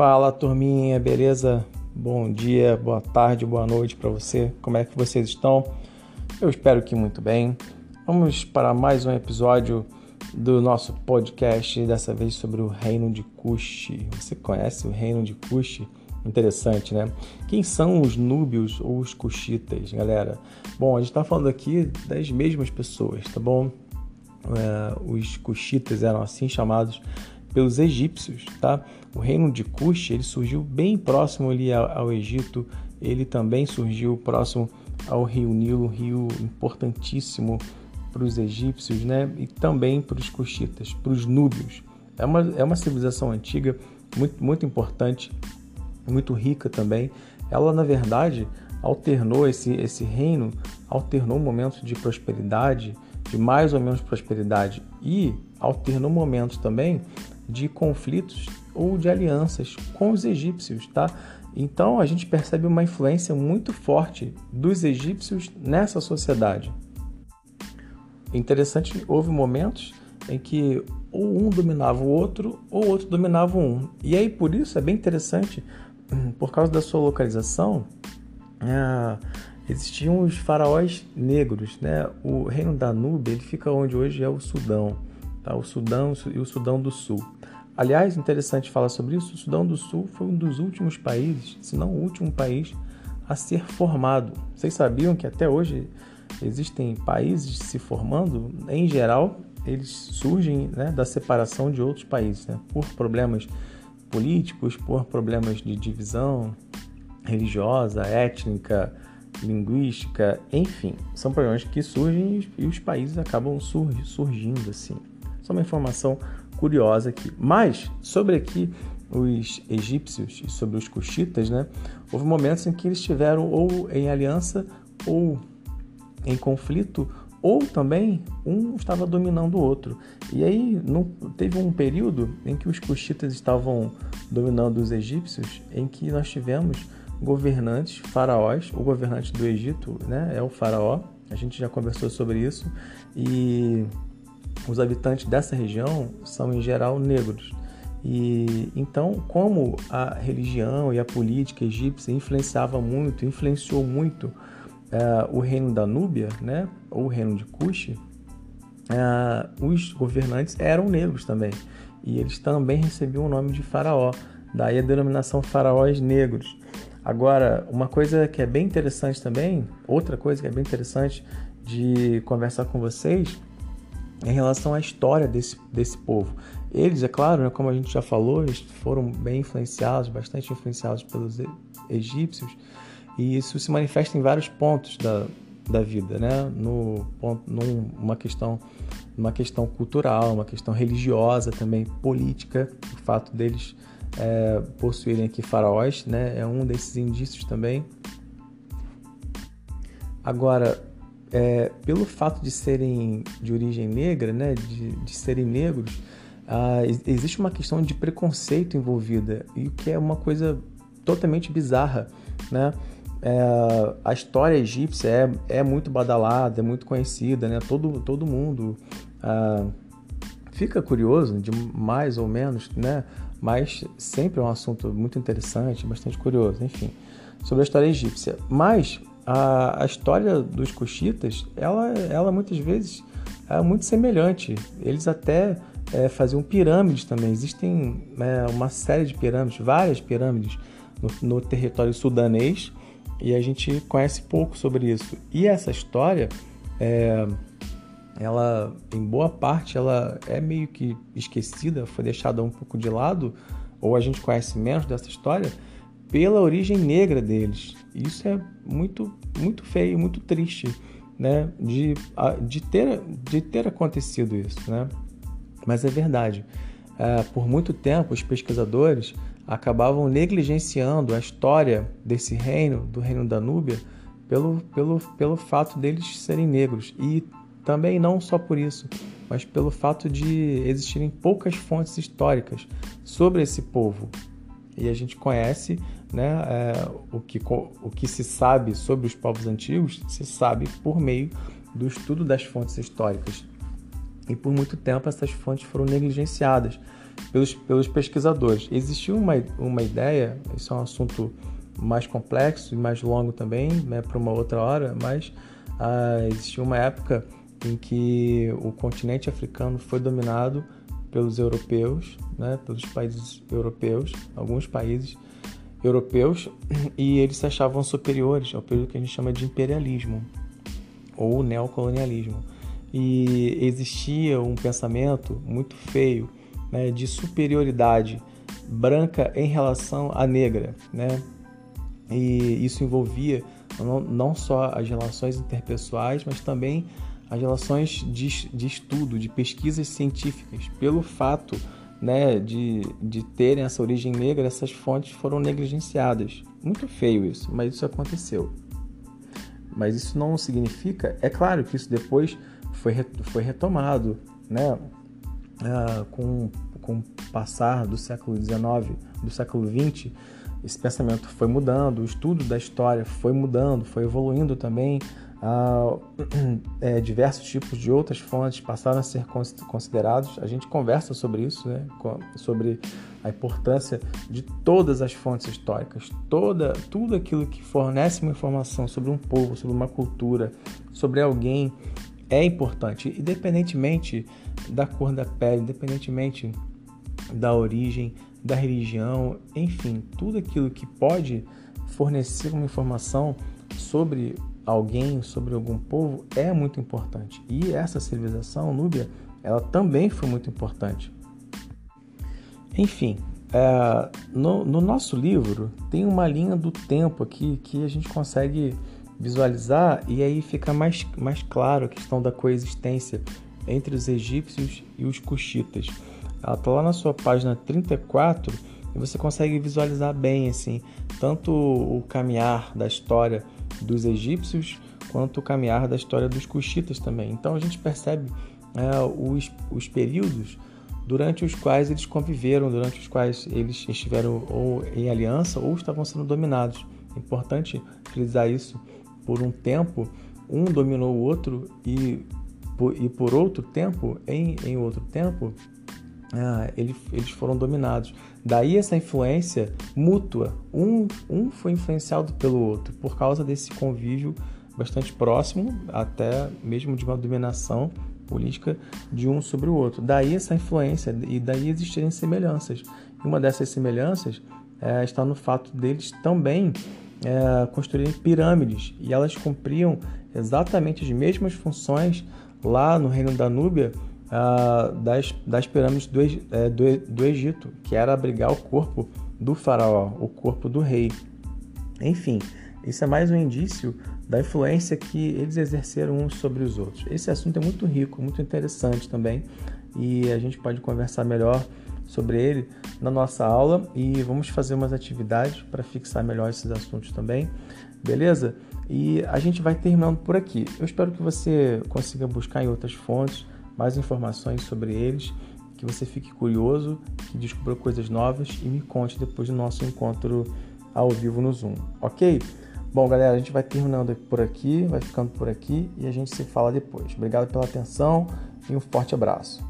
Fala turminha, beleza? Bom dia, boa tarde, boa noite para você. Como é que vocês estão? Eu espero que muito bem. Vamos para mais um episódio do nosso podcast, dessa vez sobre o reino de Cush. Você conhece o reino de Cush? Interessante, né? Quem são os núbios ou os cuxitas, galera? Bom, a gente está falando aqui das mesmas pessoas, tá bom? É, os cuxitas eram assim chamados pelos egípcios, tá? O reino de Cush, ele surgiu bem próximo ali ao, Egito, ele também surgiu próximo ao rio Nilo, um rio importantíssimo para os egípcios, né? E também para os cuxitas, para os núbios. É uma, é uma civilização antiga, muito, muito importante, muito rica também. Ela, na verdade, alternou esse, esse reino, alternou momentos de prosperidade, de mais ou menos prosperidade, e alternou momentos também de conflitos ou de alianças com os egípcios, tá? Então a gente percebe uma influência muito forte dos egípcios nessa sociedade. Interessante, houve momentos em que ou um dominava o outro ou o outro dominava um. E aí por isso é bem interessante, por causa da sua localização, é, existiam os faraós negros, né? O reino da Núbia ele fica onde hoje é o Sudão, tá? O Sudão e o Sudão do Sul. Aliás, interessante falar sobre isso, o Sudão do Sul foi um dos últimos países, se não o último país, a ser formado. Vocês sabiam que até hoje existem países se formando? Em geral, eles surgem né, da separação de outros países, né, por problemas políticos, por problemas de divisão religiosa, étnica, linguística, enfim, são problemas que surgem e os países acabam surgindo assim. Só uma informação curiosa aqui. Mas sobre aqui os egípcios e sobre os cuxitas, né? Houve momentos em que eles estiveram ou em aliança ou em conflito, ou também um estava dominando o outro. E aí não, teve um período em que os cuxitas estavam dominando os egípcios, em que nós tivemos governantes, faraós, o governante do Egito, né, é o faraó. A gente já conversou sobre isso e os habitantes dessa região são em geral negros. E então, como a religião e a política egípcia influenciava muito, influenciou muito uh, o reino da Núbia, né, ou o reino de Cush, uh, os governantes eram negros também. E eles também recebiam o nome de faraó, daí a denominação faraós negros. Agora, uma coisa que é bem interessante também, outra coisa que é bem interessante de conversar com vocês, em relação à história desse, desse povo. Eles, é claro, né, como a gente já falou, eles foram bem influenciados, bastante influenciados pelos egípcios, e isso se manifesta em vários pontos da, da vida, né? No ponto, numa questão, uma questão cultural, uma questão religiosa também, política, o fato deles é, possuírem aqui faraós, né? É um desses indícios também. Agora, é, pelo fato de serem de origem negra, né, de, de serem negros, ah, existe uma questão de preconceito envolvida, e o que é uma coisa totalmente bizarra. Né? É, a história egípcia é, é muito badalada, é muito conhecida, né? todo, todo mundo ah, fica curioso, de mais ou menos, né? mas sempre é um assunto muito interessante, bastante curioso, enfim, sobre a história egípcia. Mas a, a história dos coxitas, ela, ela muitas vezes é muito semelhante. Eles até é, faziam pirâmides também. Existem é, uma série de pirâmides, várias pirâmides no, no, território sudanês e a gente conhece pouco sobre isso. E essa história, é, ela, em boa parte, ela é meio que esquecida, foi deixada um pouco de lado, ou a gente conhece menos dessa história pela origem negra deles. Isso é muito, muito feio, muito triste, né? De, de, ter, de ter acontecido isso, né? Mas é verdade. É, por muito tempo, os pesquisadores acabavam negligenciando a história desse reino, do reino da Núbia, pelo, pelo, pelo fato deles serem negros. E também não só por isso, mas pelo fato de existirem poucas fontes históricas sobre esse povo. E a gente conhece né, é, o, que, o que se sabe sobre os povos antigos se sabe por meio do estudo das fontes históricas. e por muito tempo essas fontes foram negligenciadas pelos, pelos pesquisadores. Existiu uma, uma ideia, isso é um assunto mais complexo e mais longo também, né, para uma outra hora, mas ah, existiu uma época em que o continente africano foi dominado pelos europeus, né, pelos países europeus, alguns países europeus, e eles se achavam superiores ao período que a gente chama de imperialismo ou neocolonialismo. E existia um pensamento muito feio né, de superioridade branca em relação à negra, né? E isso envolvia não, só as relações interpessoais, mas também as relações de, de estudo, de pesquisas científicas. Pelo fato né, de, de terem essa origem negra, essas fontes foram negligenciadas. Muito feio isso, mas isso aconteceu. Mas isso não significa, é claro que isso depois foi, foi retomado, né, ah, com, com o passar do século XIX, do século XX, esse pensamento foi mudando, o estudo da história foi mudando, foi evoluindo também. Ah, é, diversos tipos de outras fontes passaram a ser considerados. A gente conversa sobre isso, né? sobre a importância de todas as fontes históricas, toda, tudo aquilo que fornece uma informação sobre um povo, sobre uma cultura, sobre alguém é importante, independentemente da cor da pele, independentemente da origem, da religião, enfim, tudo aquilo que pode fornecer uma informação sobre alguém, sobre algum povo é muito importante. E essa civilização núbia, ela também foi muito importante. Enfim, é, no, no, nosso livro tem uma linha do tempo aqui que a gente consegue visualizar e aí fica mais, mais claro a questão da coexistência entre os egípcios e os cuxitas. Ela está lá na sua página 34 e você consegue visualizar bem assim tanto o caminhar da história dos egípcios quanto o caminhar da história dos cuxitas também. Então a gente percebe é, os, os períodos durante os quais eles conviveram, durante os quais eles estiveram ou em aliança ou estavam sendo dominados. É importante frisar isso. Por um tempo, um dominou o outro e por, e por outro tempo, em, em outro tempo, ah, ele, eles foram dominados. Daí essa influência mútua, um, um foi influenciado pelo outro por causa desse convívio bastante próximo, até mesmo de uma dominação política de um sobre o outro. Daí essa influência e daí existirem semelhanças. E uma dessas semelhanças é, está no fato deles também é, construírem pirâmides e elas cumpriam exatamente as mesmas funções lá no reino da Núbia uh, das, das pirâmides do, é, do, do Egito, que era abrigar o corpo do faraó, o corpo do rei. Enfim, isso é mais um indício da influência que eles exerceram uns sobre os outros. Esse assunto é muito rico, muito interessante também, e a gente pode conversar melhor sobre ele na nossa aula e vamos fazer umas atividades para fixar melhor esses assuntos também, beleza? E a gente vai terminando por aqui. Eu espero que você consiga buscar em outras fontes mais informações sobre eles, que você fique curioso, que descubra coisas novas e me conte depois do nosso encontro ao vivo no Zoom, ok? Bom, galera, a gente vai terminando por aqui, vai ficando por aqui e a gente se fala depois. Obrigado pela atenção e um forte abraço.